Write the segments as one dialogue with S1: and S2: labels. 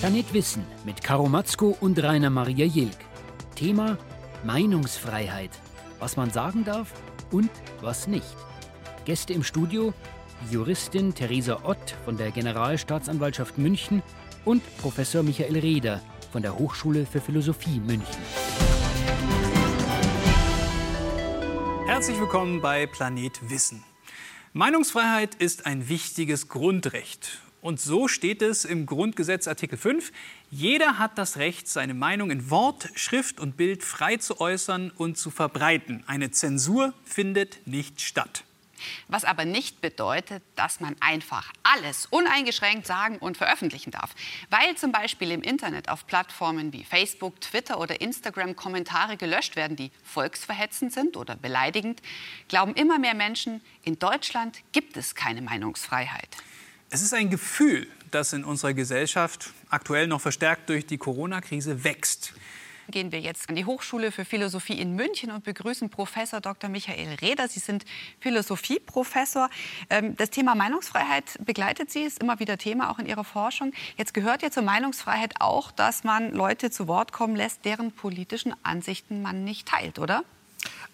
S1: Planet Wissen mit Karo Matzko und Rainer Maria Jilk. Thema Meinungsfreiheit. Was man sagen darf und was nicht. Gäste im Studio Juristin Theresa Ott von der Generalstaatsanwaltschaft München und Professor Michael Reder von der Hochschule für Philosophie München.
S2: Herzlich willkommen bei Planet Wissen. Meinungsfreiheit ist ein wichtiges Grundrecht und so steht es im Grundgesetz Artikel 5. Jeder hat das Recht, seine Meinung in Wort, Schrift und Bild frei zu äußern und zu verbreiten. Eine Zensur findet nicht statt.
S3: Was aber nicht bedeutet, dass man einfach alles uneingeschränkt sagen und veröffentlichen darf. Weil zum Beispiel im Internet auf Plattformen wie Facebook, Twitter oder Instagram Kommentare gelöscht werden, die volksverhetzend sind oder beleidigend, glauben immer mehr Menschen, in Deutschland gibt es keine Meinungsfreiheit.
S2: Es ist ein Gefühl, das in unserer Gesellschaft aktuell noch verstärkt durch die Corona-Krise wächst.
S3: Gehen wir jetzt an die Hochschule für Philosophie in München und begrüßen Professor Dr. Michael Reder. Sie sind Philosophieprofessor. Ähm, das Thema Meinungsfreiheit begleitet Sie, ist immer wieder Thema auch in Ihrer Forschung. Jetzt gehört ja zur Meinungsfreiheit auch, dass man Leute zu Wort kommen lässt, deren politischen Ansichten man nicht teilt, oder?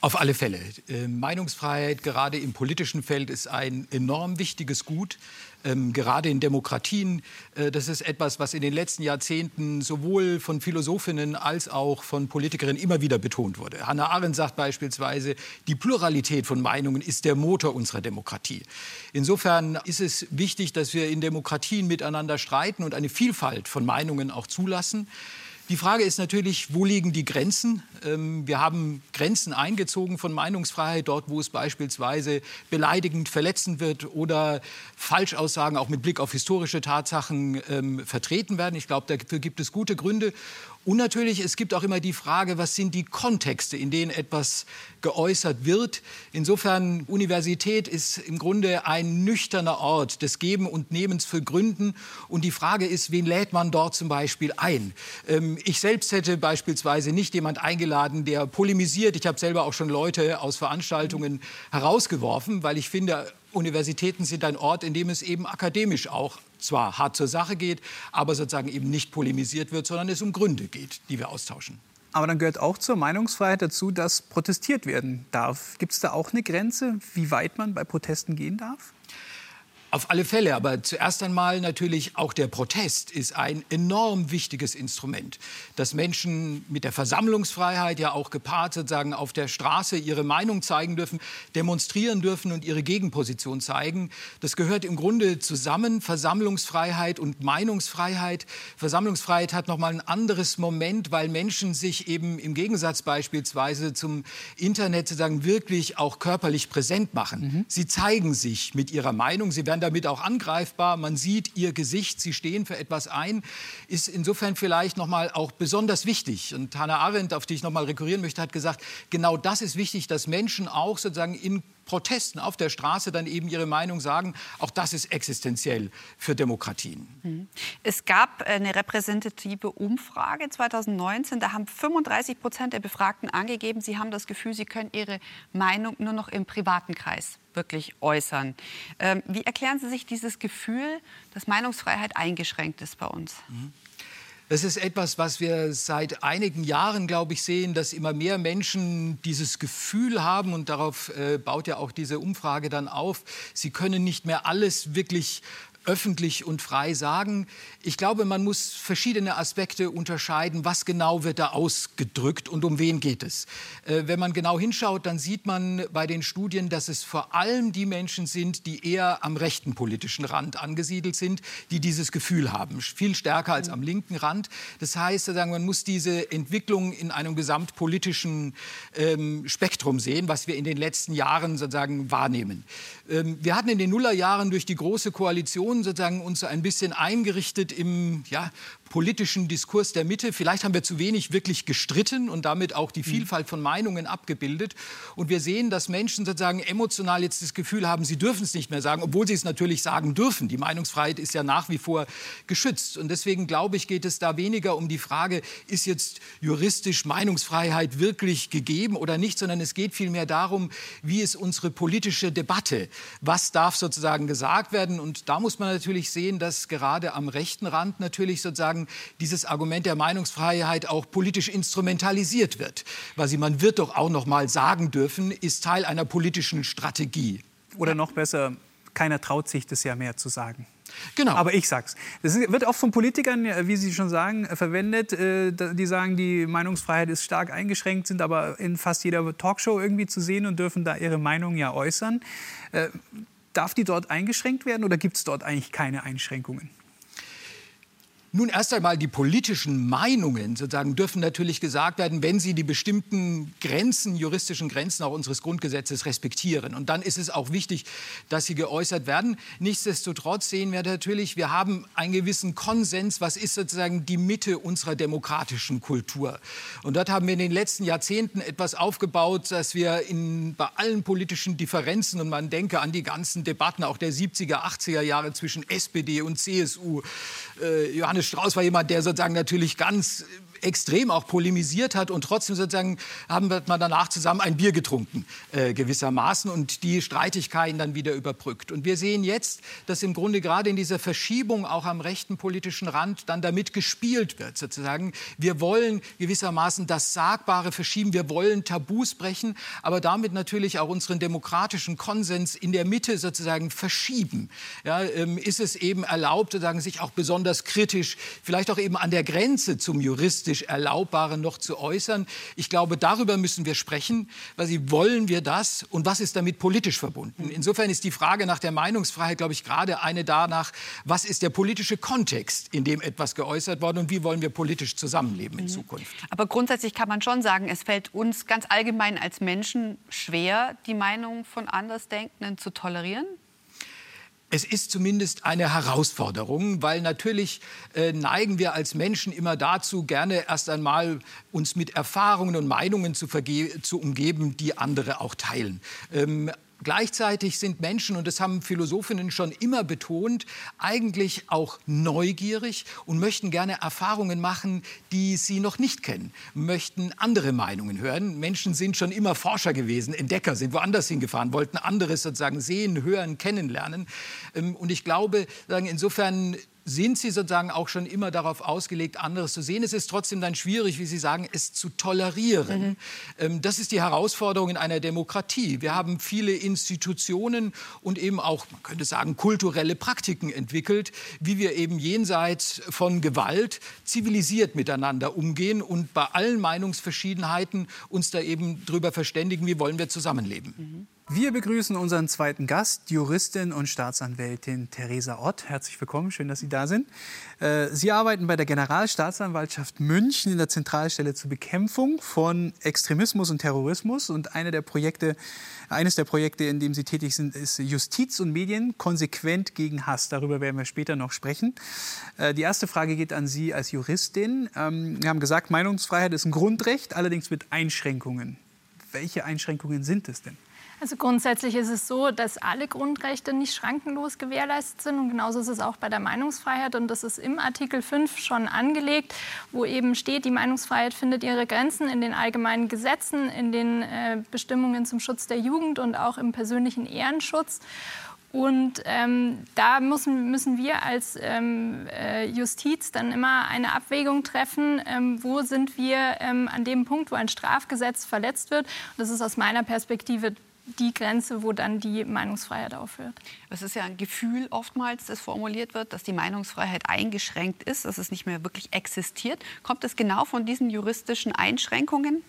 S4: Auf alle Fälle. Äh, Meinungsfreiheit, gerade im politischen Feld, ist ein enorm wichtiges Gut. Ähm, gerade in Demokratien. Äh, das ist etwas, was in den letzten Jahrzehnten sowohl von Philosophinnen als auch von Politikerinnen immer wieder betont wurde. Hannah Arendt sagt beispielsweise, die Pluralität von Meinungen ist der Motor unserer Demokratie. Insofern ist es wichtig, dass wir in Demokratien miteinander streiten und eine Vielfalt von Meinungen auch zulassen. Die Frage ist natürlich, wo liegen die Grenzen? Ähm, wir haben Grenzen eingezogen von Meinungsfreiheit, dort, wo es beispielsweise beleidigend, verletzend wird oder Falschaussagen auch mit Blick auf historische Tatsachen ähm, vertreten werden. Ich glaube, dafür gibt es gute Gründe. Und natürlich, es gibt auch immer die Frage, was sind die Kontexte, in denen etwas geäußert wird. Insofern, Universität ist im Grunde ein nüchterner Ort des Geben und Nehmens für Gründen. Und die Frage ist, wen lädt man dort zum Beispiel ein? Ähm, ich selbst hätte beispielsweise nicht jemand eingeladen, der polemisiert. Ich habe selber auch schon Leute aus Veranstaltungen herausgeworfen, weil ich finde, Universitäten sind ein Ort, in dem es eben akademisch auch zwar hart zur Sache geht, aber sozusagen eben nicht polemisiert wird, sondern es um Gründe geht, die wir austauschen.
S2: Aber dann gehört auch zur Meinungsfreiheit dazu, dass protestiert werden darf. Gibt es da auch eine Grenze, wie weit man bei Protesten gehen darf?
S4: Auf alle Fälle, aber zuerst einmal natürlich auch der Protest ist ein enorm wichtiges Instrument, dass Menschen mit der Versammlungsfreiheit ja auch gepaart sozusagen auf der Straße ihre Meinung zeigen dürfen, demonstrieren dürfen und ihre Gegenposition zeigen. Das gehört im Grunde zusammen, Versammlungsfreiheit und Meinungsfreiheit. Versammlungsfreiheit hat noch mal ein anderes Moment, weil Menschen sich eben im Gegensatz beispielsweise zum Internet sozusagen wirklich auch körperlich präsent machen. Mhm. Sie zeigen sich mit ihrer Meinung, sie werden damit auch angreifbar. Man sieht ihr Gesicht, sie stehen für etwas ein, ist insofern vielleicht noch mal auch besonders wichtig. Und Hannah Arendt, auf die ich noch mal rekurrieren möchte, hat gesagt, genau das ist wichtig, dass Menschen auch sozusagen in Protesten auf der Straße dann eben ihre Meinung sagen. Auch das ist existenziell für Demokratien.
S3: Mhm. Es gab eine repräsentative Umfrage 2019. Da haben 35 Prozent der Befragten angegeben, sie haben das Gefühl, sie können ihre Meinung nur noch im privaten Kreis wirklich äußern. Ähm, wie erklären Sie sich dieses Gefühl, dass Meinungsfreiheit eingeschränkt ist bei uns? Mhm.
S4: Das ist etwas, was wir seit einigen Jahren, glaube ich, sehen, dass immer mehr Menschen dieses Gefühl haben und darauf äh, baut ja auch diese Umfrage dann auf. Sie können nicht mehr alles wirklich öffentlich und frei sagen. Ich glaube, man muss verschiedene Aspekte unterscheiden. Was genau wird da ausgedrückt und um wen geht es? Äh, wenn man genau hinschaut, dann sieht man bei den Studien, dass es vor allem die Menschen sind, die eher am rechten politischen Rand angesiedelt sind, die dieses Gefühl haben. Viel stärker als am linken Rand. Das heißt, man muss diese Entwicklung in einem gesamtpolitischen ähm, Spektrum sehen, was wir in den letzten Jahren sozusagen wahrnehmen. Ähm, wir hatten in den Nullerjahren durch die Große Koalition sozusagen uns ein bisschen eingerichtet im ja, politischen Diskurs der Mitte. Vielleicht haben wir zu wenig wirklich gestritten und damit auch die hm. Vielfalt von Meinungen abgebildet. Und wir sehen, dass Menschen sozusagen emotional jetzt das Gefühl haben, sie dürfen es nicht mehr sagen, obwohl sie es natürlich sagen dürfen. Die Meinungsfreiheit ist ja nach wie vor geschützt. Und deswegen glaube ich, geht es da weniger um die Frage, ist jetzt juristisch Meinungsfreiheit wirklich gegeben oder nicht, sondern es geht vielmehr darum, wie ist unsere politische Debatte? Was darf sozusagen gesagt werden? Und da muss man natürlich sehen, dass gerade am rechten Rand natürlich sozusagen dieses Argument der Meinungsfreiheit auch politisch instrumentalisiert wird. Weil sie, man wird doch auch noch mal sagen dürfen, ist Teil einer politischen Strategie.
S2: Oder noch besser, keiner traut sich das ja mehr zu sagen.
S4: Genau.
S2: Aber ich sag's. Das wird auch von Politikern, wie Sie schon sagen, verwendet. Äh, die sagen, die Meinungsfreiheit ist stark eingeschränkt, sind aber in fast jeder Talkshow irgendwie zu sehen und dürfen da ihre Meinung ja äußern. Äh, darf die dort eingeschränkt werden oder gibt es dort eigentlich keine Einschränkungen?
S4: Nun, erst einmal die politischen Meinungen sozusagen dürfen natürlich gesagt werden, wenn sie die bestimmten Grenzen, juristischen Grenzen auch unseres Grundgesetzes respektieren. Und dann ist es auch wichtig, dass sie geäußert werden. Nichtsdestotrotz sehen wir natürlich, wir haben einen gewissen Konsens, was ist sozusagen die Mitte unserer demokratischen Kultur. Und dort haben wir in den letzten Jahrzehnten etwas aufgebaut, dass wir in, bei allen politischen Differenzen, und man denke an die ganzen Debatten auch der 70er, 80er Jahre zwischen SPD und CSU, äh, Johannes Strauß war jemand, der sozusagen natürlich ganz extrem auch polemisiert hat und trotzdem sozusagen haben wir danach zusammen ein Bier getrunken äh, gewissermaßen und die Streitigkeiten dann wieder überbrückt. Und wir sehen jetzt, dass im Grunde gerade in dieser Verschiebung auch am rechten politischen Rand dann damit gespielt wird sozusagen. Wir wollen gewissermaßen das Sagbare verschieben, wir wollen Tabus brechen, aber damit natürlich auch unseren demokratischen Konsens in der Mitte sozusagen verschieben. Ja, ähm, ist es eben erlaubt, sozusagen sich auch besonders kritisch, vielleicht auch eben an der Grenze zum juristisch juristisch Erlaubbare noch zu äußern. Ich glaube, darüber müssen wir sprechen. Sie wollen wir das und was ist damit politisch verbunden? Insofern ist die Frage nach der Meinungsfreiheit, glaube ich, gerade eine danach, was ist der politische Kontext, in dem etwas geäußert worden und wie wollen wir politisch zusammenleben in mhm. Zukunft?
S3: Aber grundsätzlich kann man schon sagen, es fällt uns ganz allgemein als Menschen schwer, die Meinung von Andersdenkenden zu tolerieren.
S4: Es ist zumindest eine Herausforderung, weil natürlich äh, neigen wir als Menschen immer dazu, gerne erst einmal uns mit Erfahrungen und Meinungen zu, zu umgeben, die andere auch teilen. Ähm, Gleichzeitig sind Menschen, und das haben Philosophinnen schon immer betont, eigentlich auch neugierig und möchten gerne Erfahrungen machen, die sie noch nicht kennen, möchten andere Meinungen hören. Menschen sind schon immer Forscher gewesen, Entdecker, sind woanders hingefahren, wollten anderes sozusagen sehen, hören, kennenlernen. Ähm, und ich glaube, insofern sind Sie sozusagen auch schon immer darauf ausgelegt, anderes zu sehen. Es ist trotzdem dann schwierig, wie Sie sagen, es zu tolerieren. Mhm. Ähm, das ist die Herausforderung in einer Demokratie. Wir haben viele Institutionen und eben auch, man könnte sagen, kulturelle Praktiken entwickelt, wie wir eben jenseits von Gewalt zivilisiert miteinander umgehen und bei allen Meinungsverschiedenheiten uns da eben drüber verständigen, wie wollen wir zusammenleben.
S2: Mhm. Wir begrüßen unseren zweiten Gast, Juristin und Staatsanwältin Theresa Ott. Herzlich willkommen, schön, dass Sie da sind. Äh, Sie arbeiten bei der Generalstaatsanwaltschaft München in der Zentralstelle zur Bekämpfung von Extremismus und Terrorismus. Und eine der Projekte, eines der Projekte, in dem Sie tätig sind, ist Justiz und Medien konsequent gegen Hass. Darüber werden wir später noch sprechen. Äh, die erste Frage geht an Sie als Juristin. Ähm, wir haben gesagt, Meinungsfreiheit ist ein Grundrecht, allerdings mit Einschränkungen. Welche Einschränkungen sind es denn?
S5: Also grundsätzlich ist es so, dass alle Grundrechte nicht schrankenlos gewährleistet sind. Und genauso ist es auch bei der Meinungsfreiheit. Und das ist im Artikel 5 schon angelegt, wo eben steht, die Meinungsfreiheit findet ihre Grenzen in den allgemeinen Gesetzen, in den äh, Bestimmungen zum Schutz der Jugend und auch im persönlichen Ehrenschutz. Und ähm, da müssen, müssen wir als ähm, äh, Justiz dann immer eine Abwägung treffen, ähm, wo sind wir ähm, an dem Punkt, wo ein Strafgesetz verletzt wird. Und das ist aus meiner Perspektive die Grenze, wo dann die Meinungsfreiheit aufhört.
S3: Es ist ja ein Gefühl oftmals, das formuliert wird, dass die Meinungsfreiheit eingeschränkt ist, dass es nicht mehr wirklich existiert. Kommt es genau von diesen juristischen Einschränkungen?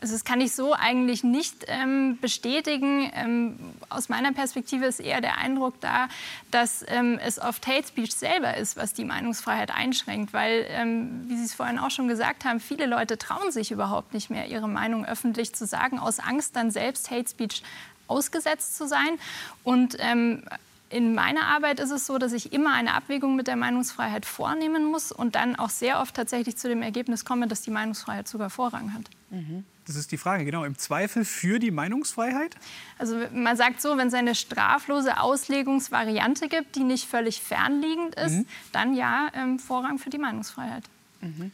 S5: Also das kann ich so eigentlich nicht ähm, bestätigen. Ähm, aus meiner Perspektive ist eher der Eindruck da, dass ähm, es oft Hate Speech selber ist, was die Meinungsfreiheit einschränkt. Weil, ähm, wie Sie es vorhin auch schon gesagt haben, viele Leute trauen sich überhaupt nicht mehr, ihre Meinung öffentlich zu sagen, aus Angst dann selbst Hate Speech ausgesetzt zu sein. Und ähm, in meiner Arbeit ist es so, dass ich immer eine Abwägung mit der Meinungsfreiheit vornehmen muss und dann auch sehr oft tatsächlich zu dem Ergebnis komme, dass die Meinungsfreiheit sogar Vorrang hat.
S2: Mhm. Das ist die Frage, genau. Im Zweifel für die Meinungsfreiheit?
S5: Also man sagt so, wenn es eine straflose Auslegungsvariante gibt, die nicht völlig fernliegend ist, mhm. dann ja ähm, Vorrang für die Meinungsfreiheit.
S3: Mhm.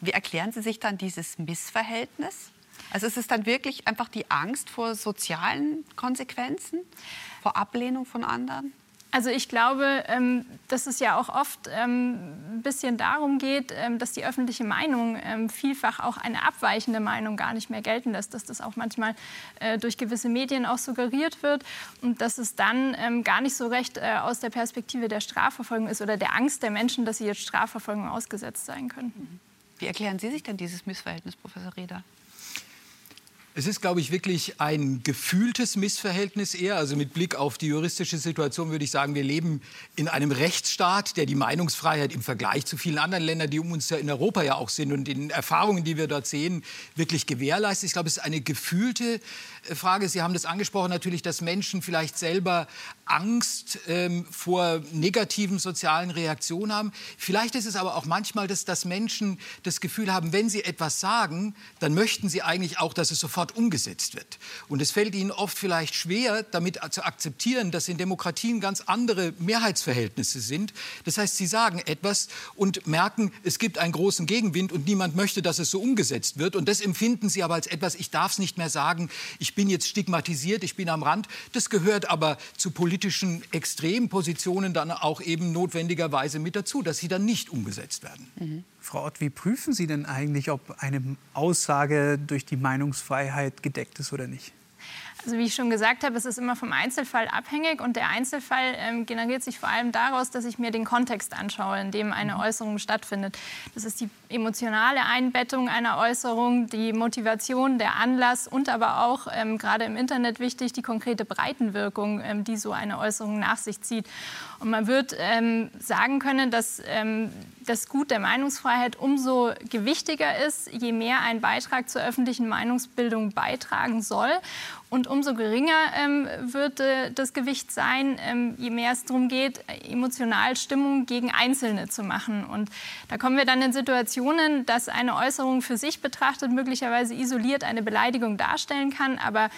S3: Wie erklären Sie sich dann dieses Missverhältnis? Also ist es dann wirklich einfach die Angst vor sozialen Konsequenzen, vor Ablehnung von anderen?
S5: Also ich glaube, ähm, dass es ja auch oft ähm, ein bisschen darum geht, ähm, dass die öffentliche Meinung vielfach auch eine abweichende Meinung gar nicht mehr gelten lässt, dass das auch manchmal äh, durch gewisse Medien auch suggeriert wird und dass es dann gar nicht so recht äh, aus der Perspektive der Strafverfolgung ist oder der Angst der Menschen, dass sie jetzt Strafverfolgung ausgesetzt sein könnten.
S3: Wie erklären Sie sich denn dieses Missverhältnis, Professor Reda?
S4: Es ist, glaube ich, wirklich ein gefühltes Missverhältnis eher. Also mit Blick auf die juristische Situation würde ich sagen, wir leben in einem Rechtsstaat, der die Meinungsfreiheit im Vergleich zu vielen anderen Ländern, die um uns ja in Europa ja auch sind und den Erfahrungen, die wir dort sehen, wirklich gewährleistet. Ich glaube, es ist eine gefühlte äh, Frage. Sie haben das angesprochen, natürlich, dass Menschen vielleicht selber Angst ähm, vor negativen sozialen Reaktionen haben. Vielleicht ist es aber auch manchmal, dass, dass Menschen das Gefühl haben, wenn sie etwas sagen, dann möchten sie eigentlich auch, dass es sofort umgesetzt wird. Und es fällt ihnen oft vielleicht schwer, damit zu akzeptieren, dass in Demokratien ganz andere Mehrheitsverhältnisse sind. Das heißt, sie sagen etwas und merken, es gibt einen großen Gegenwind und niemand möchte, dass es so umgesetzt wird. Und das empfinden sie aber als etwas, ich darf es nicht mehr sagen, ich bin jetzt stigmatisiert, ich bin am Rand. Das gehört aber zu politischen politischen Extrempositionen dann auch eben notwendigerweise mit dazu, dass sie dann nicht umgesetzt werden.
S2: Mhm. Frau Ott, wie prüfen Sie denn eigentlich, ob eine Aussage durch die Meinungsfreiheit gedeckt ist oder nicht?
S5: Also wie ich schon gesagt habe, es ist immer vom Einzelfall abhängig und der Einzelfall ähm, generiert sich vor allem daraus, dass ich mir den Kontext anschaue, in dem eine mhm. Äußerung stattfindet. Das ist die emotionale Einbettung einer Äußerung, die Motivation, der Anlass und aber auch ähm, gerade im Internet wichtig die konkrete Breitenwirkung, ähm, die so eine Äußerung nach sich zieht. Und man wird ähm, sagen können, dass ähm, das Gut der Meinungsfreiheit umso gewichtiger ist, je mehr ein Beitrag zur öffentlichen Meinungsbildung beitragen soll. Und umso geringer ähm, wird äh, das Gewicht sein, ähm, je mehr es darum geht, emotional Stimmung gegen Einzelne zu machen. Und da kommen wir dann in Situationen, dass eine Äußerung für sich betrachtet möglicherweise isoliert eine Beleidigung darstellen kann, aber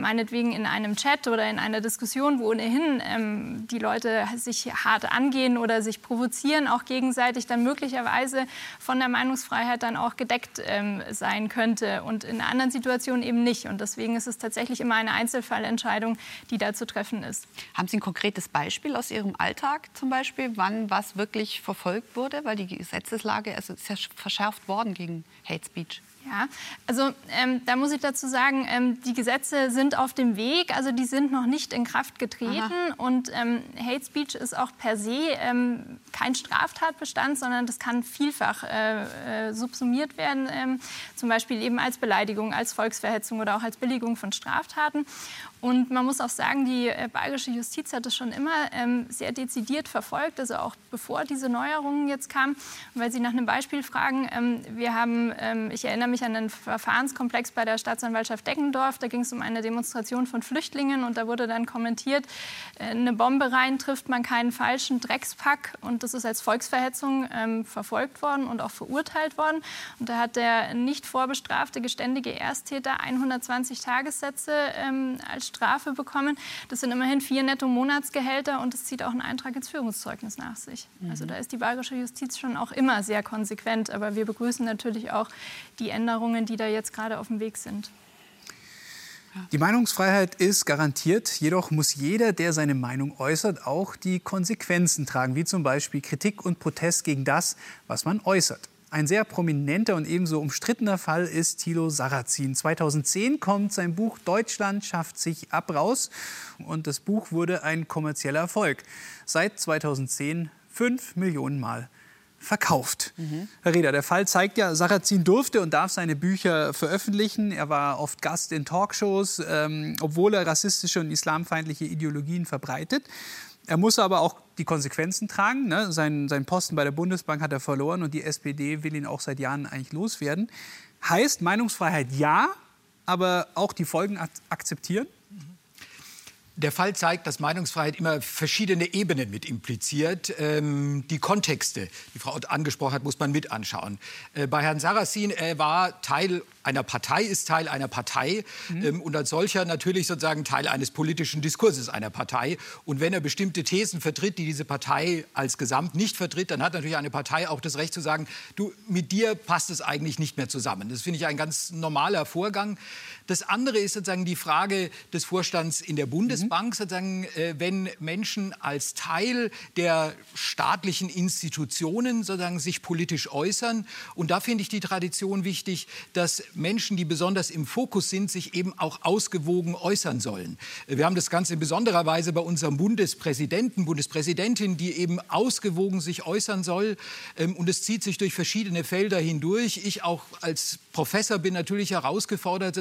S5: meinetwegen in einem Chat oder in einer Diskussion, wo ohnehin ähm, die Leute sich hart angehen oder sich provozieren, auch gegenseitig, dann möglicherweise von der Meinungsfreiheit dann auch gedeckt ähm, sein könnte und in anderen Situationen eben nicht. Und deswegen ist es tatsächlich immer eine Einzelfallentscheidung, die da zu treffen ist.
S3: Haben Sie ein konkretes Beispiel aus Ihrem Alltag zum Beispiel, wann was wirklich verfolgt wurde? Weil die Gesetzeslage also ist ja verschärft worden gegen Hate Speech.
S5: Ja, also ähm, da muss ich dazu sagen, ähm, die Gesetze sind auf dem Weg, also die sind noch nicht in Kraft getreten Aha. und ähm, Hate Speech ist auch per se ähm, kein Straftatbestand, sondern das kann vielfach äh, äh, subsumiert werden, ähm, zum Beispiel eben als Beleidigung, als Volksverhetzung oder auch als Billigung von Straftaten. Und man muss auch sagen, die äh, bayerische Justiz hat das schon immer ähm, sehr dezidiert verfolgt, also auch bevor diese Neuerungen jetzt kamen. Und weil Sie nach einem Beispiel fragen, wir haben, ich erinnere mich an einen Verfahrenskomplex bei der Staatsanwaltschaft Deggendorf, da ging es um eine Demonstration von Flüchtlingen und da wurde dann kommentiert, äh, eine Bombe rein trifft man keinen falschen Dreckspack und das ist als Volksverhetzung ähm, verfolgt worden und auch verurteilt worden. Und da hat der nicht vorbestrafte geständige Ersttäter 120 Tagessätze ähm, als Strafe bekommen. Das sind immerhin vier Netto-Monatsgehälter und es zieht auch einen Eintrag ins Führungszeugnis nach sich. Mhm. Also da ist die bayerische Justiz schon auch immer sehr konsequent. Aber wir begrüßen natürlich auch die Änderungen, die da jetzt gerade auf dem Weg sind.
S2: Die Meinungsfreiheit ist garantiert, jedoch muss jeder, der seine Meinung äußert, auch die Konsequenzen tragen, wie zum Beispiel Kritik und Protest gegen das, was man äußert. Ein sehr prominenter und ebenso umstrittener Fall ist Thilo Sarrazin. 2010 kommt sein Buch Deutschland schafft sich ab raus und das Buch wurde ein kommerzieller Erfolg. Seit 2010 fünf Millionen Mal verkauft. Mhm. Herr Reda, der Fall zeigt ja, Sarrazin durfte und darf seine Bücher veröffentlichen. Er war oft Gast in Talkshows, ähm, obwohl er rassistische und islamfeindliche Ideologien verbreitet. Er muss aber auch die Konsequenzen tragen. Ne? Sein, sein Posten bei der Bundesbank hat er verloren und die SPD will ihn auch seit Jahren eigentlich loswerden. Heißt Meinungsfreiheit ja, aber auch die Folgen akzeptieren?
S4: Der Fall zeigt, dass Meinungsfreiheit immer verschiedene Ebenen mit impliziert. Ähm, die Kontexte, die Frau Ott angesprochen hat, muss man mit anschauen. Äh, bei Herrn Sarrazin, er war Teil einer Partei, ist Teil einer Partei mhm. ähm, und als solcher natürlich sozusagen Teil eines politischen Diskurses einer Partei. Und wenn er bestimmte Thesen vertritt, die diese Partei als Gesamt nicht vertritt, dann hat natürlich eine Partei auch das Recht zu sagen, du, mit dir passt es eigentlich nicht mehr zusammen. Das finde ich ein ganz normaler Vorgang. Das andere ist sozusagen die Frage des Vorstands in der Bundesbank. Bundesbank sozusagen, äh, wenn Menschen als Teil der staatlichen Institutionen sozusagen sich politisch äußern. Und da finde ich die Tradition wichtig, dass Menschen, die besonders im Fokus sind, sich eben auch ausgewogen äußern sollen. Wir haben das Ganze in besonderer Weise bei unserem Bundespräsidenten, Bundespräsidentin, die eben ausgewogen sich äußern soll. Ähm, und es zieht sich durch verschiedene Felder hindurch. Ich auch als Professor bin natürlich herausgefordert,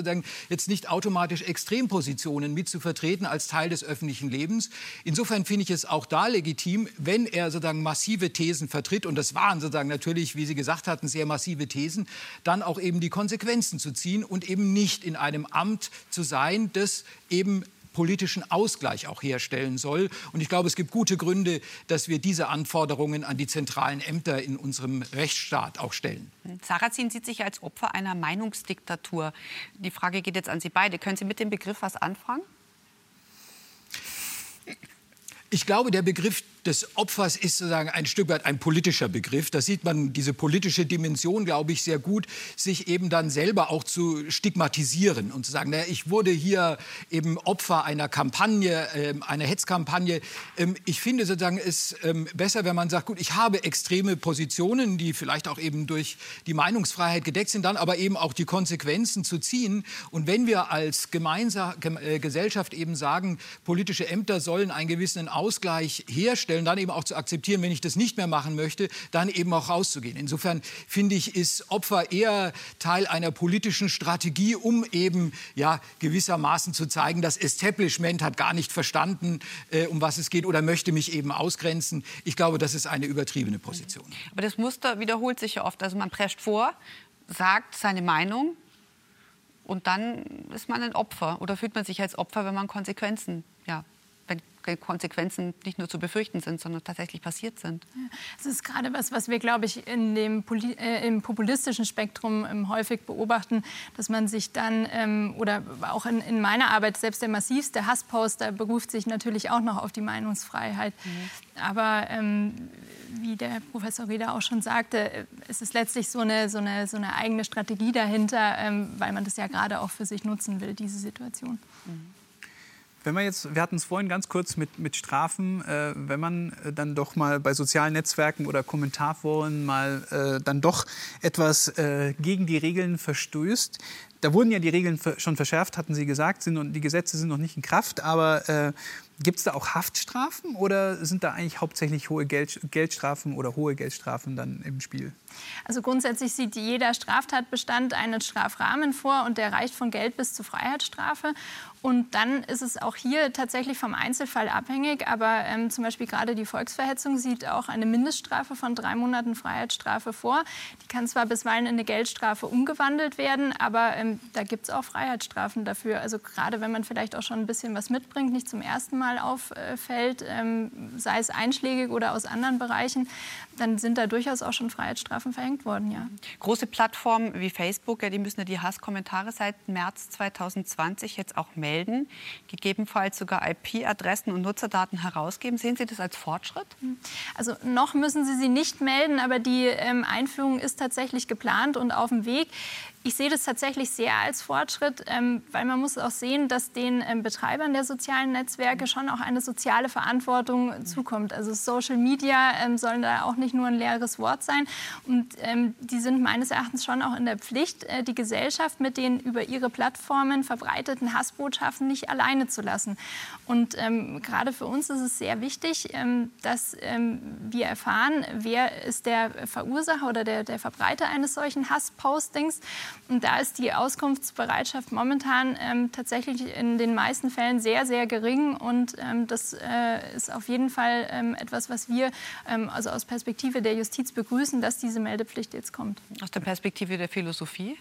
S4: jetzt nicht automatisch Extrempositionen mitzuvertreten als Teil des öffentlichen Lebens. Insofern finde ich es auch da legitim, wenn er sozusagen massive Thesen vertritt, und das waren sozusagen natürlich, wie Sie gesagt hatten, sehr massive Thesen, dann auch eben die Konsequenzen zu ziehen und eben nicht in einem Amt zu sein, das eben politischen Ausgleich auch herstellen soll. Und ich glaube, es gibt gute Gründe, dass wir diese Anforderungen an die zentralen Ämter in unserem Rechtsstaat auch stellen.
S3: Sarrazin sieht sich als Opfer einer Meinungsdiktatur. Die Frage geht jetzt an Sie beide. Können Sie mit dem Begriff was anfangen?
S4: Ich glaube, der Begriff des Opfers ist sozusagen ein Stück weit ein politischer Begriff. Da sieht man diese politische Dimension, glaube ich, sehr gut, sich eben dann selber auch zu stigmatisieren und zu sagen, naja, ich wurde hier eben Opfer einer Kampagne, äh, einer Hetzkampagne. Ähm, ich finde sozusagen es ähm, besser, wenn man sagt, gut, ich habe extreme Positionen, die vielleicht auch eben durch die Meinungsfreiheit gedeckt sind, dann aber eben auch die Konsequenzen zu ziehen. Und wenn wir als Gemeinsam, äh, Gesellschaft eben sagen, politische Ämter sollen einen gewissen Ausgleich herstellen, stellen, dann eben auch zu akzeptieren, wenn ich das nicht mehr machen möchte, dann eben auch rauszugehen. Insofern finde ich, ist Opfer eher Teil einer politischen Strategie, um eben ja gewissermaßen zu zeigen, das Establishment hat gar nicht verstanden, äh, um was es geht oder möchte mich eben ausgrenzen. Ich glaube, das ist eine übertriebene Position.
S3: Aber das Muster wiederholt sich ja oft. Also man prescht vor, sagt seine Meinung und dann ist man ein Opfer oder fühlt man sich als Opfer, wenn man Konsequenzen ja, Konsequenzen nicht nur zu befürchten sind, sondern tatsächlich passiert sind.
S5: Es ist gerade was, was wir, glaube ich, in dem äh, im populistischen Spektrum ähm, häufig beobachten, dass man sich dann, ähm, oder auch in, in, meiner Arbeit, selbst der massivste Hassposter beruft sich natürlich auch noch auf die Meinungsfreiheit. Mhm. Aber ähm, wie der Professor Rieder auch schon sagte, äh, es ist letztlich so eine, so eine, so eine eigene Strategie dahinter, ähm, weil man das ja gerade auch für sich nutzen will, diese Situation. Mhm.
S2: Wenn man jetzt, wir hatten es vorhin ganz kurz mit, mit Strafen, äh, wenn man äh, dann doch mal bei sozialen Netzwerken oder Kommentarforen mal äh, dann doch etwas äh, gegen die Regeln verstößt, da wurden ja die Regeln schon verschärft, hatten Sie gesagt, sind und die Gesetze sind noch nicht in Kraft, aber äh, Gibt es da auch Haftstrafen oder sind da eigentlich hauptsächlich hohe Geld, Geldstrafen oder hohe Geldstrafen dann im Spiel?
S5: Also grundsätzlich sieht jeder Straftatbestand einen Strafrahmen vor und der reicht von Geld bis zur Freiheitsstrafe. Und dann ist es auch hier tatsächlich vom Einzelfall abhängig. Aber ähm, zum Beispiel gerade die Volksverhetzung sieht auch eine Mindeststrafe von drei Monaten Freiheitsstrafe vor. Die kann zwar bisweilen in eine Geldstrafe umgewandelt werden, aber ähm, da gibt es auch Freiheitsstrafen dafür. Also gerade wenn man vielleicht auch schon ein bisschen was mitbringt, nicht zum ersten Mal mal auffällt, ähm, sei es einschlägig oder aus anderen Bereichen, dann sind da durchaus auch schon Freiheitsstrafen verhängt worden, ja.
S3: Große Plattformen wie Facebook, die müssen ja die Hasskommentare seit März 2020 jetzt auch melden, gegebenenfalls sogar IP-Adressen und Nutzerdaten herausgeben. Sehen Sie das als Fortschritt?
S5: Also noch müssen Sie sie nicht melden, aber die ähm, Einführung ist tatsächlich geplant und auf dem Weg. Ich sehe das tatsächlich sehr als Fortschritt, ähm, weil man muss auch sehen, dass den ähm, Betreibern der sozialen Netzwerke schon auch eine soziale Verantwortung zukommt. Also Social Media ähm, sollen da auch nicht nur ein leeres Wort sein. Und die sind meines Erachtens schon auch in der Pflicht, äh, die Gesellschaft mit den über ihre Plattformen verbreiteten Hassbotschaften nicht alleine zu lassen. Und ähm, gerade für uns ist es sehr wichtig, ähm, dass wir erfahren, wer ist der Verursacher oder der, der Verbreiter eines solchen Hasspostings und da ist die Auskunftsbereitschaft momentan ähm, tatsächlich in den meisten Fällen sehr, sehr gering. Und ähm, das äh, ist auf jeden Fall ähm, etwas, was wir ähm, also aus Perspektive der Justiz begrüßen, dass diese Meldepflicht jetzt kommt.
S3: Aus der Perspektive der Philosophie?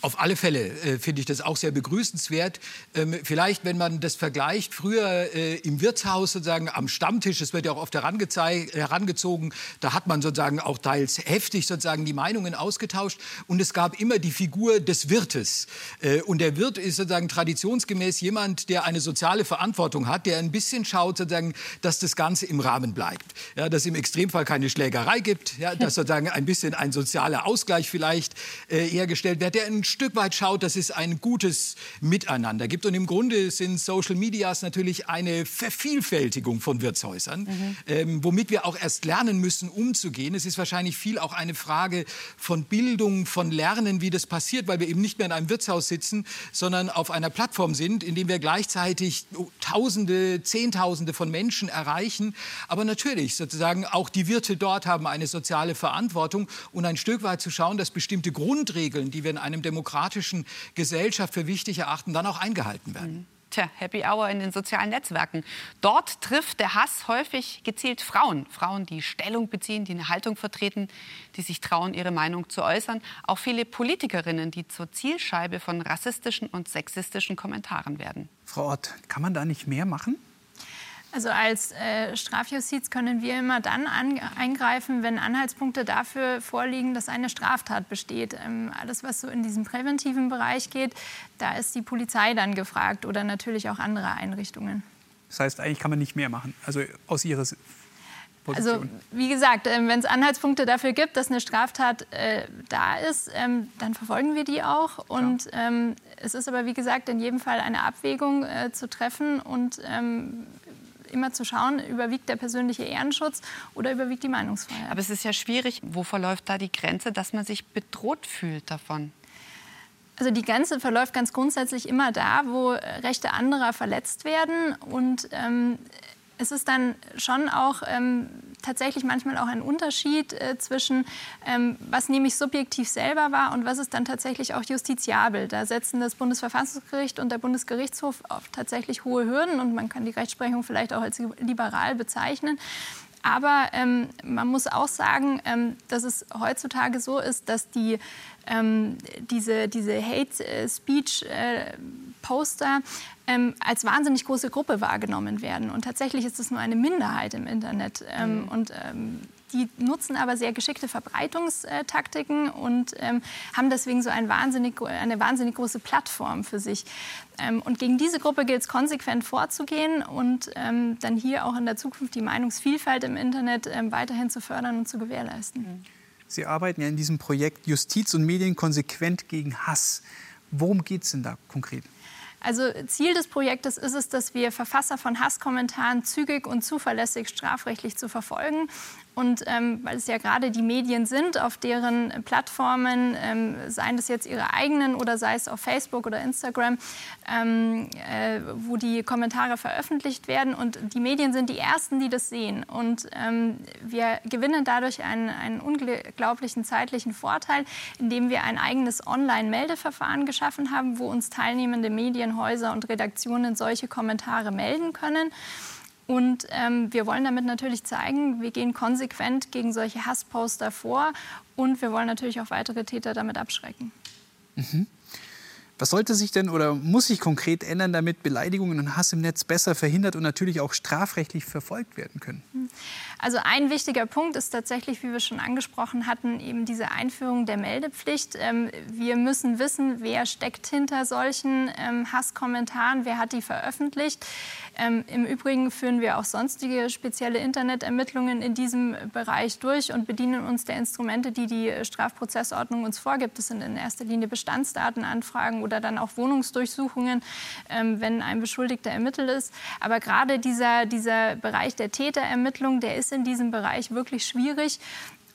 S4: Auf alle Fälle äh, finde ich das auch sehr begrüßenswert. Ähm, vielleicht, wenn man das vergleicht, früher äh, im Wirtshaus sozusagen am Stammtisch, das wird ja auch oft herangezogen, da hat man sozusagen auch teils heftig sozusagen die Meinungen ausgetauscht und es gab immer die Figur des Wirtes. Äh, und der Wirt ist sozusagen traditionsgemäß jemand, der eine soziale Verantwortung hat, der ein bisschen schaut, sozusagen, dass das Ganze im Rahmen bleibt. Ja, dass es im Extremfall keine Schlägerei gibt, ja, dass sozusagen ein bisschen ein sozialer Ausgleich vielleicht äh, hergestellt wird, der ein Stück weit schaut, dass es ein gutes Miteinander gibt. Und im Grunde sind Social Medias natürlich eine Vervielfältigung von Wirtshäusern, mhm. ähm, womit wir auch erst lernen müssen, umzugehen. Es ist wahrscheinlich viel auch eine Frage von Bildung, von Lernen, wie das passiert, weil wir eben nicht mehr in einem Wirtshaus sitzen, sondern auf einer Plattform sind, in dem wir gleichzeitig Tausende, Zehntausende von Menschen erreichen. Aber natürlich sozusagen auch die Wirte dort haben eine soziale Verantwortung und ein Stück weit zu schauen, dass bestimmte Grundregeln, die wir in einem demokratischen Gesellschaft für wichtig erachten, dann auch eingehalten werden. Mhm.
S3: Tja, Happy Hour in den sozialen Netzwerken. Dort trifft der Hass häufig gezielt Frauen. Frauen, die Stellung beziehen, die eine Haltung vertreten, die sich trauen, ihre Meinung zu äußern. Auch viele Politikerinnen, die zur Zielscheibe von rassistischen und sexistischen Kommentaren werden.
S2: Frau Ott, kann man da nicht mehr machen?
S5: Also als äh, Strafjustiz können wir immer dann an, eingreifen, wenn Anhaltspunkte dafür vorliegen, dass eine Straftat besteht. Ähm, alles, was so in diesen präventiven Bereich geht, da ist die Polizei dann gefragt oder natürlich auch andere Einrichtungen.
S2: Das heißt, eigentlich kann man nicht mehr machen, also aus Ihrer Sicht.
S5: Also wie gesagt, äh, wenn es Anhaltspunkte dafür gibt, dass eine Straftat äh, da ist, ähm, dann verfolgen wir die auch. Und ähm, es ist aber wie gesagt in jedem Fall eine Abwägung äh, zu treffen und ähm, immer zu schauen, überwiegt der persönliche Ehrenschutz oder überwiegt die Meinungsfreiheit.
S3: Aber es ist ja schwierig, wo verläuft da die Grenze, dass man sich bedroht fühlt davon?
S5: Also die Grenze verläuft ganz grundsätzlich immer da, wo Rechte anderer verletzt werden. Und ähm, es ist dann schon auch ähm, tatsächlich manchmal auch ein Unterschied äh, zwischen, ähm, was nehme ich subjektiv selber wahr und was ist dann tatsächlich auch justiziabel. Da setzen das Bundesverfassungsgericht und der Bundesgerichtshof auf tatsächlich hohe Hürden und man kann die Rechtsprechung vielleicht auch als liberal bezeichnen. Aber ähm, man muss auch sagen, ähm, dass es heutzutage so ist, dass die, ähm, diese, diese Hate-Speech-Poster ähm, als wahnsinnig große Gruppe wahrgenommen werden. Und tatsächlich ist es nur eine Minderheit im Internet. Ähm, mhm. Und ähm, die nutzen aber sehr geschickte Verbreitungstaktiken und ähm, haben deswegen so ein wahnsinnig, eine wahnsinnig große Plattform für sich. Ähm, und gegen diese Gruppe gilt es konsequent vorzugehen und ähm, dann hier auch in der Zukunft die Meinungsvielfalt im Internet ähm, weiterhin zu fördern und zu gewährleisten. Mhm.
S2: Sie arbeiten ja in diesem Projekt Justiz und Medien konsequent gegen Hass. Worum geht es denn da konkret?
S5: Also Ziel des Projektes ist es, dass wir Verfasser von Hasskommentaren zügig und zuverlässig strafrechtlich zu verfolgen und ähm, weil es ja gerade die Medien sind, auf deren Plattformen, ähm, seien das jetzt ihre eigenen oder sei es auf Facebook oder Instagram, ähm, äh, wo die Kommentare veröffentlicht werden. Und die Medien sind die Ersten, die das sehen. Und ähm, wir gewinnen dadurch einen, einen unglaublichen zeitlichen Vorteil, indem wir ein eigenes Online-Meldeverfahren geschaffen haben, wo uns teilnehmende Medienhäuser und Redaktionen solche Kommentare melden können. Und ähm, wir wollen damit natürlich zeigen, wir gehen konsequent gegen solche Hassposter vor und wir wollen natürlich auch weitere Täter damit abschrecken.
S2: Mhm. Was sollte sich denn oder muss sich konkret ändern, damit Beleidigungen und Hass im Netz besser verhindert und natürlich auch strafrechtlich verfolgt werden können? Mhm.
S5: Also ein wichtiger Punkt ist tatsächlich, wie wir schon angesprochen hatten, eben diese Einführung der Meldepflicht. Ähm, wir müssen wissen, wer steckt hinter solchen ähm, Hasskommentaren, wer hat die veröffentlicht. Ähm, Im Übrigen führen wir auch sonstige spezielle Internetermittlungen in diesem Bereich durch und bedienen uns der Instrumente, die die Strafprozessordnung uns vorgibt. Das sind in erster Linie Bestandsdatenanfragen oder dann auch Wohnungsdurchsuchungen, wenn ein Beschuldigter ermittelt ist. Aber gerade dieser, dieser Bereich der Täterermittlung, der ist ist in diesem Bereich wirklich schwierig.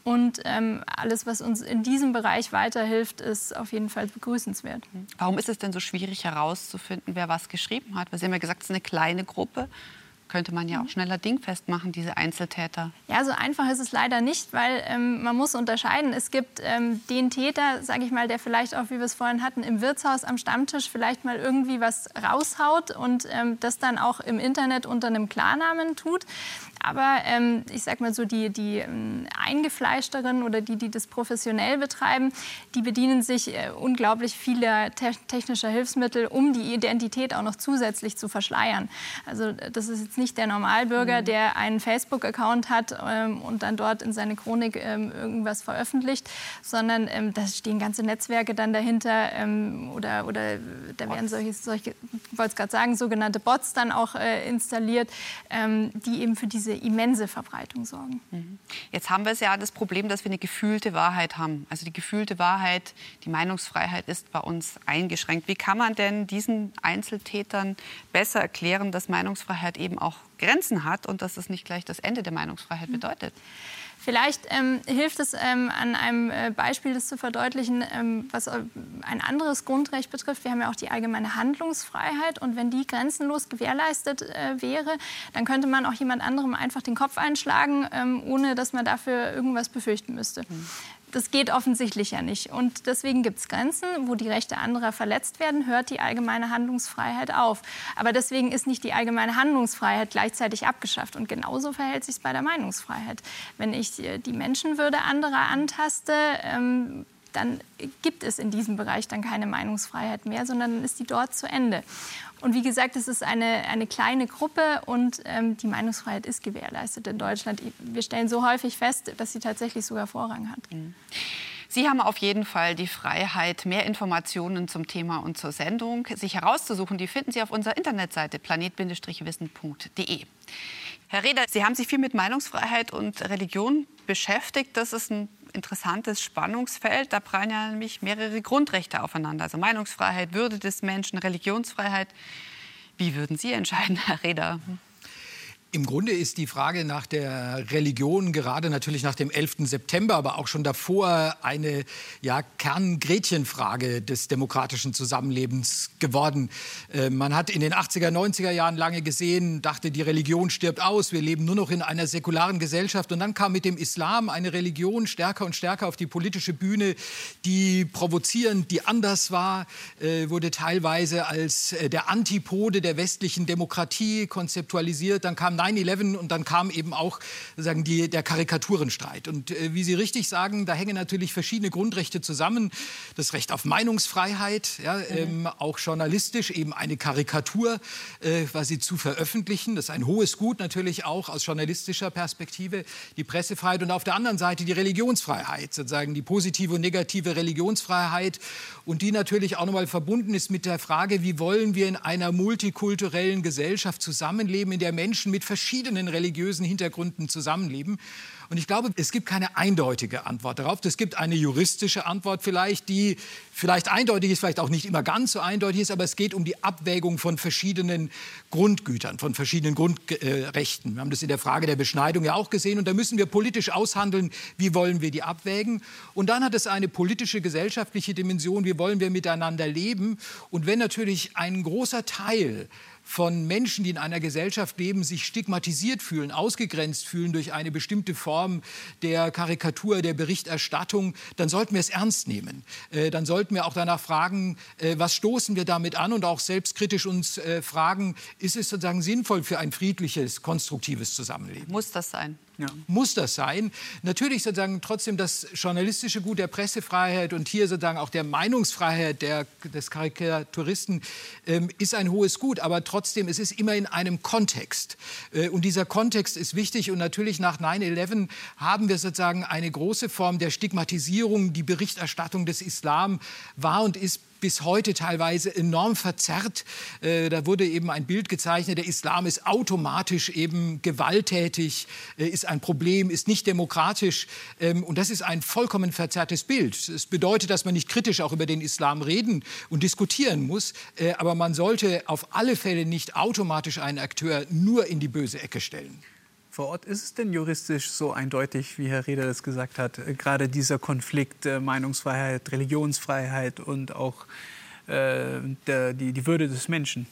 S5: Und ähm, alles, was uns in diesem Bereich weiterhilft, ist auf jeden Fall begrüßenswert.
S3: Warum ist es denn so schwierig herauszufinden, wer was geschrieben hat? Weil Sie haben ja gesagt, es ist eine kleine Gruppe könnte man ja auch schneller dingfest machen, diese Einzeltäter.
S5: Ja, so einfach ist es leider nicht, weil ähm, man muss unterscheiden. Es gibt ähm, den Täter, sage ich mal, der vielleicht auch, wie wir es vorhin hatten, im Wirtshaus am Stammtisch vielleicht mal irgendwie was raushaut und ähm, das dann auch im Internet unter einem Klarnamen tut. Aber ähm, ich sage mal so, die, die ähm, Eingefleischteren oder die, die das professionell betreiben, die bedienen sich äh, unglaublich vieler te technischer Hilfsmittel, um die Identität auch noch zusätzlich zu verschleiern. Also das ist jetzt nicht der Normalbürger, mhm. der einen Facebook-Account hat ähm, und dann dort in seine Chronik ähm, irgendwas veröffentlicht, sondern ähm, da stehen ganze Netzwerke dann dahinter ähm, oder, oder da werden solche, solche ich wollte es gerade sagen, sogenannte Bots dann auch äh, installiert, die eben für diese diese immense Verbreitung sorgen.
S3: Mhm. Jetzt haben wir ja das Problem, dass wir eine gefühlte Wahrheit haben. Also die gefühlte Wahrheit, die Meinungsfreiheit ist bei uns eingeschränkt. Wie kann man denn diesen Einzeltätern besser erklären, dass Meinungsfreiheit eben auch Grenzen hat und dass es nicht gleich das Ende der Meinungsfreiheit mhm.
S5: Vielleicht ähm, hilft es ähm, an einem äh, Beispiel, das zu verdeutlichen, ähm, was äh, ein anderes Grundrecht betrifft. Wir haben ja auch die allgemeine Handlungsfreiheit und wenn die grenzenlos gewährleistet äh, wäre, dann könnte man auch jemand anderem einfach den Kopf einschlagen, ähm, ohne dass man dafür irgendwas befürchten müsste. Mhm. Das geht offensichtlich ja nicht. Und deswegen gibt es Grenzen, wo die Rechte anderer verletzt werden, hört die allgemeine Handlungsfreiheit auf. Aber deswegen ist nicht die allgemeine Handlungsfreiheit gleichzeitig abgeschafft. Und genauso verhält sich es bei der Meinungsfreiheit. Wenn ich die Menschenwürde anderer antaste, ähm, dann gibt es in diesem Bereich dann keine Meinungsfreiheit mehr, sondern dann ist die dort zu Ende. Und wie gesagt, es ist eine, eine kleine Gruppe und ähm, die Meinungsfreiheit ist gewährleistet in Deutschland. Wir stellen so häufig fest, dass sie tatsächlich sogar Vorrang hat. Mhm.
S3: Sie haben auf jeden Fall die Freiheit, mehr Informationen zum Thema und zur Sendung sich herauszusuchen. Die finden Sie auf unserer Internetseite planet-wissen.de. Herr Reder, Sie haben sich viel mit Meinungsfreiheit und Religion beschäftigt. Das ist ein interessantes Spannungsfeld. Da prallen ja nämlich mehrere Grundrechte aufeinander. Also Meinungsfreiheit, Würde des Menschen, Religionsfreiheit. Wie würden Sie entscheiden, Herr Reder?
S4: Im Grunde ist die Frage nach der Religion gerade natürlich nach dem 11. September, aber auch schon davor eine ja, Kerngretchenfrage des demokratischen Zusammenlebens geworden. Äh, man hat in den 80er, 90er Jahren lange gesehen, dachte, die Religion stirbt aus, wir leben nur noch in einer säkularen Gesellschaft. Und dann kam mit dem Islam eine Religion stärker und stärker auf die politische Bühne, die provozierend, die anders war, äh, wurde teilweise als äh, der Antipode der westlichen Demokratie konzeptualisiert. Dann kam 9-11 und dann kam eben auch sagen die, der Karikaturenstreit. Und äh, wie Sie richtig sagen, da hängen natürlich verschiedene Grundrechte zusammen. Das Recht auf Meinungsfreiheit, ja, mhm. ähm, auch journalistisch eben eine Karikatur äh, quasi zu veröffentlichen. Das ist ein hohes Gut natürlich auch aus journalistischer Perspektive. Die Pressefreiheit und auf der anderen Seite die Religionsfreiheit, sozusagen die positive und negative Religionsfreiheit und die natürlich auch nochmal verbunden ist mit der Frage, wie wollen wir in einer multikulturellen Gesellschaft zusammenleben, in der Menschen mit verschiedenen religiösen Hintergründen zusammenleben. Und ich glaube, es gibt keine eindeutige Antwort darauf. Es gibt eine juristische Antwort vielleicht, die vielleicht eindeutig ist, vielleicht auch nicht immer ganz so eindeutig ist, aber es geht um die Abwägung von verschiedenen Grundgütern, von verschiedenen Grundrechten. Wir haben das in der Frage der Beschneidung ja auch gesehen und da müssen wir politisch aushandeln, wie wollen wir die abwägen. Und dann hat es eine politische, gesellschaftliche Dimension, wie wollen wir miteinander leben. Und wenn natürlich ein großer Teil von Menschen, die in einer Gesellschaft leben, sich stigmatisiert fühlen, ausgegrenzt fühlen durch eine bestimmte Form der Karikatur, der Berichterstattung, dann sollten wir es ernst nehmen. Äh, dann sollten wir auch danach fragen, äh, was stoßen wir damit an und auch selbstkritisch uns äh, fragen, ist es sozusagen sinnvoll für ein friedliches, konstruktives Zusammenleben?
S3: Muss das sein?
S4: Ja. Muss das sein? Natürlich sozusagen trotzdem das journalistische Gut der Pressefreiheit und hier sozusagen auch der Meinungsfreiheit der, des Karikaturisten ähm, ist ein hohes Gut, aber trotzdem es ist immer in einem Kontext. Äh, und dieser Kontext ist wichtig und natürlich nach 9-11 haben wir sozusagen eine große Form der Stigmatisierung. Die Berichterstattung des Islam war und ist bis heute teilweise enorm verzerrt. Äh, da wurde eben ein Bild gezeichnet, der Islam ist automatisch eben gewalttätig, äh, ist ein Problem, ist nicht demokratisch. Ähm, und das ist ein vollkommen verzerrtes Bild. Es bedeutet, dass man nicht kritisch auch über den Islam reden und diskutieren muss, äh, aber man sollte auf alle Fälle nicht automatisch einen Akteur nur in die böse Ecke stellen.
S2: Vor Ort ist es denn juristisch so eindeutig, wie Herr Reder das gesagt hat, gerade dieser Konflikt Meinungsfreiheit, Religionsfreiheit und auch äh, der, die, die Würde des Menschen.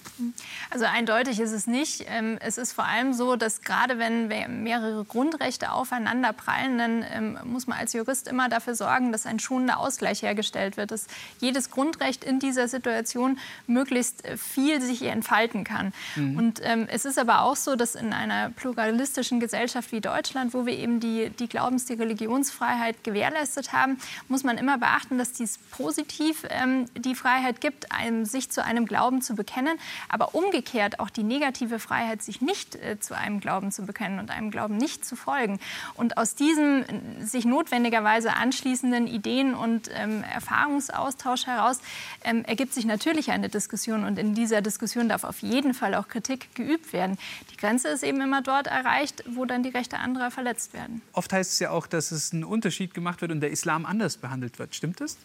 S5: Also eindeutig ist es nicht. Ähm, es ist vor allem so, dass gerade wenn mehrere Grundrechte aufeinander prallen, dann ähm, muss man als Jurist immer dafür sorgen, dass ein schonender Ausgleich hergestellt wird, dass jedes Grundrecht in dieser Situation möglichst viel sich entfalten kann. Mhm. Und ähm, es ist aber auch so, dass in einer pluralistischen Gesellschaft wie Deutschland, wo wir eben die, die Glaubens-, die Religionsfreiheit gewährleistet haben, muss man immer beachten, dass dies positiv ähm, die Freiheit gibt, einem, sich zu einem Glauben zu bekennen, aber umgekehrt auch die negative Freiheit, sich nicht äh, zu einem Glauben zu bekennen und einem Glauben nicht zu folgen. Und aus diesem äh, sich notwendigerweise anschließenden Ideen- und ähm, Erfahrungsaustausch heraus ähm, ergibt sich natürlich eine Diskussion. Und in dieser Diskussion darf auf jeden Fall auch Kritik geübt werden. Die Grenze ist eben immer dort erreicht, wo dann die Rechte anderer verletzt werden.
S2: Oft heißt es ja auch, dass es ein Unterschied gemacht wird und der Islam anders behandelt wird. Stimmt das?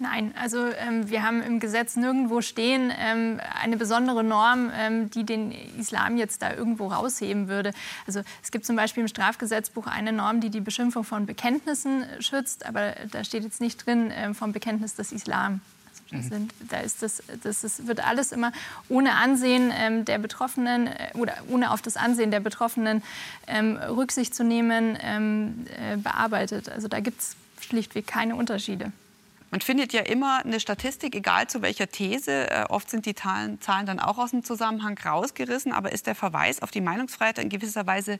S5: Nein, also ähm, wir haben im Gesetz nirgendwo stehen ähm, eine besondere Norm, ähm, die den Islam jetzt da irgendwo rausheben würde. Also es gibt zum Beispiel im Strafgesetzbuch eine Norm, die die Beschimpfung von Bekenntnissen schützt, aber da steht jetzt nicht drin ähm, vom Bekenntnis des Islam. Also sind, da ist das, das ist, wird alles immer ohne Ansehen ähm, der Betroffenen äh, oder ohne auf das Ansehen der Betroffenen ähm, Rücksicht zu nehmen äh, bearbeitet. Also da gibt es schlichtweg keine Unterschiede.
S3: Man findet ja immer eine Statistik, egal zu welcher These. Äh, oft sind die Zahlen, Zahlen dann auch aus dem Zusammenhang rausgerissen. Aber ist der Verweis auf die Meinungsfreiheit in gewisser Weise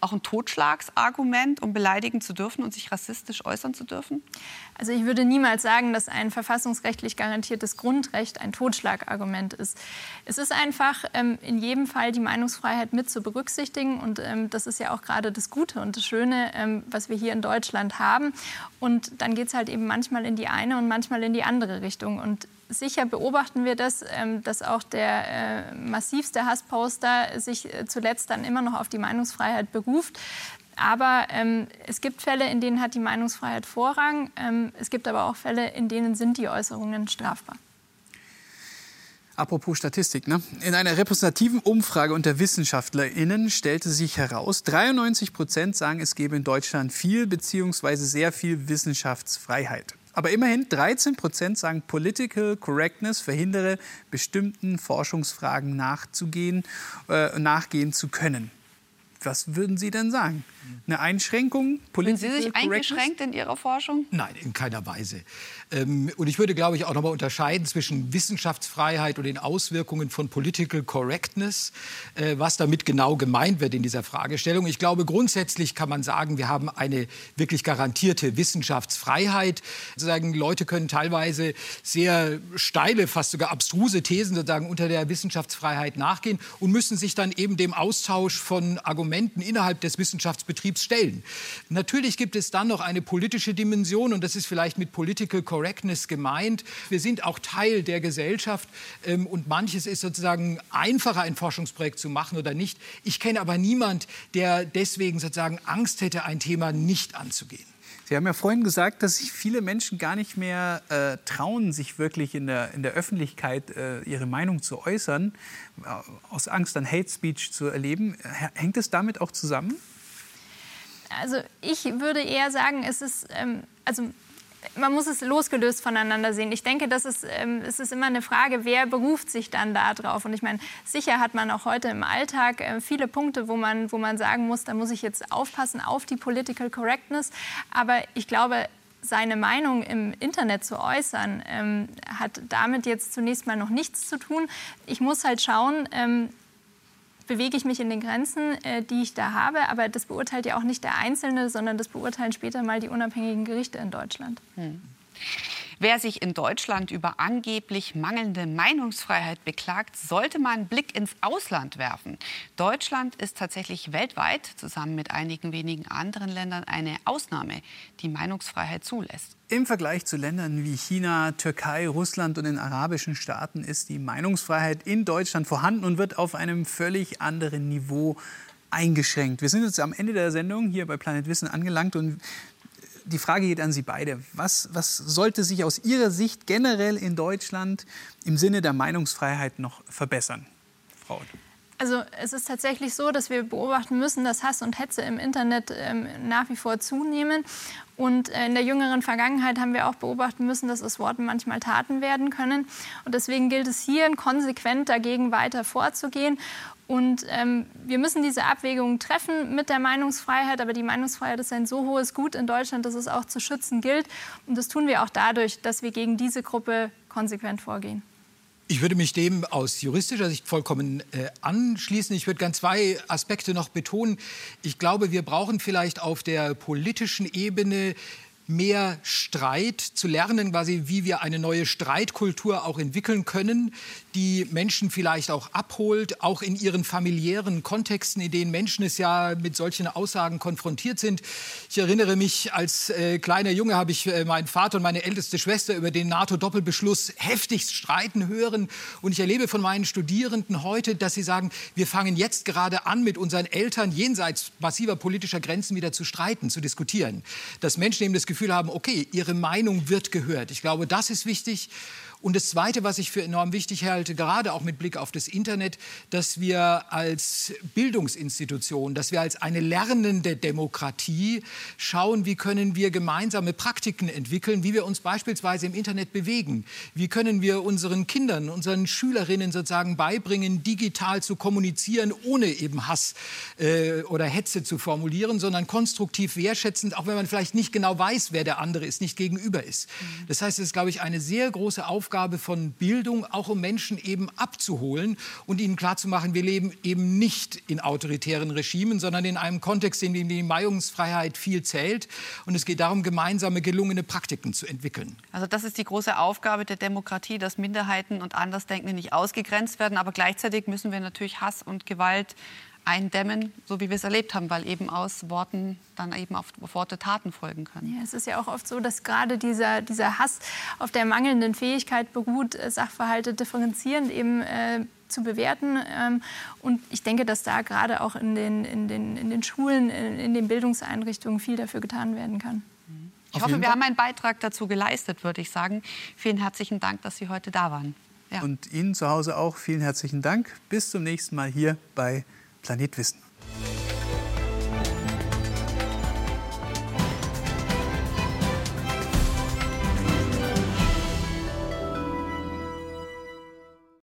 S3: auch ein Totschlagsargument, um beleidigen zu dürfen und sich rassistisch äußern zu dürfen?
S5: Also ich würde niemals sagen, dass ein verfassungsrechtlich garantiertes Grundrecht ein Totschlagargument ist. Es ist einfach ähm, in jedem Fall die Meinungsfreiheit mit zu berücksichtigen und ähm, das ist ja auch gerade das Gute und das Schöne, ähm, was wir hier in Deutschland haben. Und dann geht es halt eben manchmal in die eine und manchmal in die andere Richtung. Und sicher beobachten wir das, ähm, dass auch der äh, massivste Hassposter sich äh, zuletzt dann immer noch auf die Meinungsfreiheit beruft. Aber ähm, es gibt Fälle, in denen hat die Meinungsfreiheit Vorrang. Ähm, es gibt aber auch Fälle, in denen sind die Äußerungen strafbar.
S2: Apropos Statistik, ne? In einer repräsentativen Umfrage unter WissenschaftlerInnen stellte sich heraus, 93 Prozent sagen, es gebe in Deutschland viel bzw. sehr viel Wissenschaftsfreiheit. Aber immerhin 13 Prozent sagen, Political Correctness verhindere, bestimmten Forschungsfragen nachzugehen, äh, nachgehen zu können. Was würden Sie denn sagen? Eine Einschränkung?
S3: Sind Sie sich eingeschränkt in Ihrer Forschung?
S4: Nein, in keiner Weise. Ähm, und ich würde, glaube ich, auch noch mal unterscheiden zwischen Wissenschaftsfreiheit und den Auswirkungen von Political Correctness, äh, was damit genau gemeint wird in dieser Fragestellung. Ich glaube, grundsätzlich kann man sagen, wir haben eine wirklich garantierte Wissenschaftsfreiheit. Sozusagen, Leute können teilweise sehr steile, fast sogar abstruse Thesen sozusagen unter der Wissenschaftsfreiheit nachgehen und müssen sich dann eben dem Austausch von Argumenten innerhalb des Wissenschaftsbetriebs stellen. Natürlich gibt es dann noch eine politische Dimension und das ist vielleicht mit Political Correctness gemeint. Wir sind auch Teil der Gesellschaft ähm, und manches ist sozusagen einfacher, ein Forschungsprojekt zu machen oder nicht. Ich kenne aber niemand, der deswegen sozusagen Angst hätte, ein Thema nicht anzugehen.
S2: Sie haben ja vorhin gesagt, dass sich viele Menschen gar nicht mehr äh, trauen, sich wirklich in der, in der Öffentlichkeit äh, ihre Meinung zu äußern, äh, aus Angst an Hate Speech zu erleben. Hängt es damit auch zusammen?
S5: Also ich würde eher sagen, es ist, ähm, also man muss es losgelöst voneinander sehen. Ich denke, das ist, ähm, es ist immer eine Frage, wer beruft sich dann da drauf. Und ich meine, sicher hat man auch heute im Alltag äh, viele Punkte, wo man, wo man sagen muss, da muss ich jetzt aufpassen auf die Political Correctness. Aber ich glaube, seine Meinung im Internet zu äußern, ähm, hat damit jetzt zunächst mal noch nichts zu tun. Ich muss halt schauen, ähm, bewege ich mich in den Grenzen, äh, die ich da habe. Aber das beurteilt ja auch nicht der Einzelne, sondern das beurteilen später mal die unabhängigen Gerichte in Deutschland. Hm.
S3: Wer sich in Deutschland über angeblich mangelnde Meinungsfreiheit beklagt, sollte mal einen Blick ins Ausland werfen. Deutschland ist tatsächlich weltweit, zusammen mit einigen wenigen anderen Ländern, eine Ausnahme, die Meinungsfreiheit zulässt.
S2: Im Vergleich zu Ländern wie China, Türkei, Russland und den arabischen Staaten ist die Meinungsfreiheit in Deutschland vorhanden und wird auf einem völlig anderen Niveau eingeschränkt. Wir sind jetzt am Ende der Sendung hier bei Planet Wissen angelangt und die Frage geht an Sie beide. Was, was sollte sich aus Ihrer Sicht generell in Deutschland im Sinne der Meinungsfreiheit noch verbessern? Frau
S5: also es ist tatsächlich so, dass wir beobachten müssen, dass Hass und Hetze im Internet ähm, nach wie vor zunehmen. Und äh, in der jüngeren Vergangenheit haben wir auch beobachten müssen, dass aus Worten manchmal Taten werden können. Und deswegen gilt es hier konsequent dagegen weiter vorzugehen. Und ähm, wir müssen diese Abwägungen treffen mit der Meinungsfreiheit. Aber die Meinungsfreiheit ist ein so hohes Gut in Deutschland, dass es auch zu schützen gilt. Und das tun wir auch dadurch, dass wir gegen diese Gruppe konsequent vorgehen.
S4: Ich würde mich dem aus juristischer Sicht vollkommen äh, anschließen. Ich würde ganz zwei Aspekte noch betonen. Ich glaube, wir brauchen vielleicht auf der politischen Ebene mehr Streit, zu lernen, quasi, wie wir eine neue Streitkultur auch entwickeln können, die Menschen vielleicht auch abholt, auch in ihren familiären Kontexten, in denen Menschen es ja mit solchen Aussagen konfrontiert sind. Ich erinnere mich, als äh, kleiner Junge habe ich äh, meinen Vater und meine älteste Schwester über den NATO-Doppelbeschluss heftigst streiten hören. Und ich erlebe von meinen Studierenden heute, dass sie sagen, wir fangen jetzt gerade an, mit unseren Eltern jenseits massiver politischer Grenzen wieder zu streiten, zu diskutieren. Dass Menschen eben das Gefühl haben, okay, ihre Meinung wird gehört. Ich glaube, das ist wichtig. Und das Zweite, was ich für enorm wichtig halte, gerade auch mit Blick auf das Internet, dass wir als Bildungsinstitution, dass wir als eine lernende Demokratie schauen, wie können wir gemeinsame Praktiken entwickeln, wie wir uns beispielsweise im Internet bewegen. Wie können wir unseren Kindern, unseren Schülerinnen sozusagen beibringen, digital zu kommunizieren, ohne eben Hass äh, oder Hetze zu formulieren, sondern konstruktiv wertschätzend, auch wenn man vielleicht nicht genau weiß, wer der andere ist, nicht gegenüber ist. Mhm. Das heißt, es ist, glaube ich, eine sehr große Aufgabe, Aufgabe von Bildung, auch um Menschen eben abzuholen und ihnen klarzumachen, wir leben eben nicht in autoritären Regimen, sondern in einem Kontext, in dem die Meinungsfreiheit viel zählt. Und es geht darum, gemeinsame gelungene Praktiken zu entwickeln.
S3: Also das ist die große Aufgabe der Demokratie, dass Minderheiten und Andersdenkende nicht ausgegrenzt werden. Aber gleichzeitig müssen wir natürlich Hass und Gewalt eindämmen, so wie wir es erlebt haben, weil eben aus Worten dann eben auf Worte Taten folgen können.
S5: Ja, es ist ja auch oft so, dass gerade dieser, dieser Hass auf der mangelnden Fähigkeit beruht, äh, Sachverhalte differenzierend eben äh, zu bewerten. Ähm, und ich denke, dass da gerade auch in den, in den, in den Schulen, in, in den Bildungseinrichtungen viel dafür getan werden kann.
S3: Ich hoffe, wir haben einen Beitrag dazu geleistet, würde ich sagen. Vielen herzlichen Dank, dass Sie heute da waren.
S2: Ja. Und Ihnen zu Hause auch vielen herzlichen Dank. Bis zum nächsten Mal hier bei Planetwissen.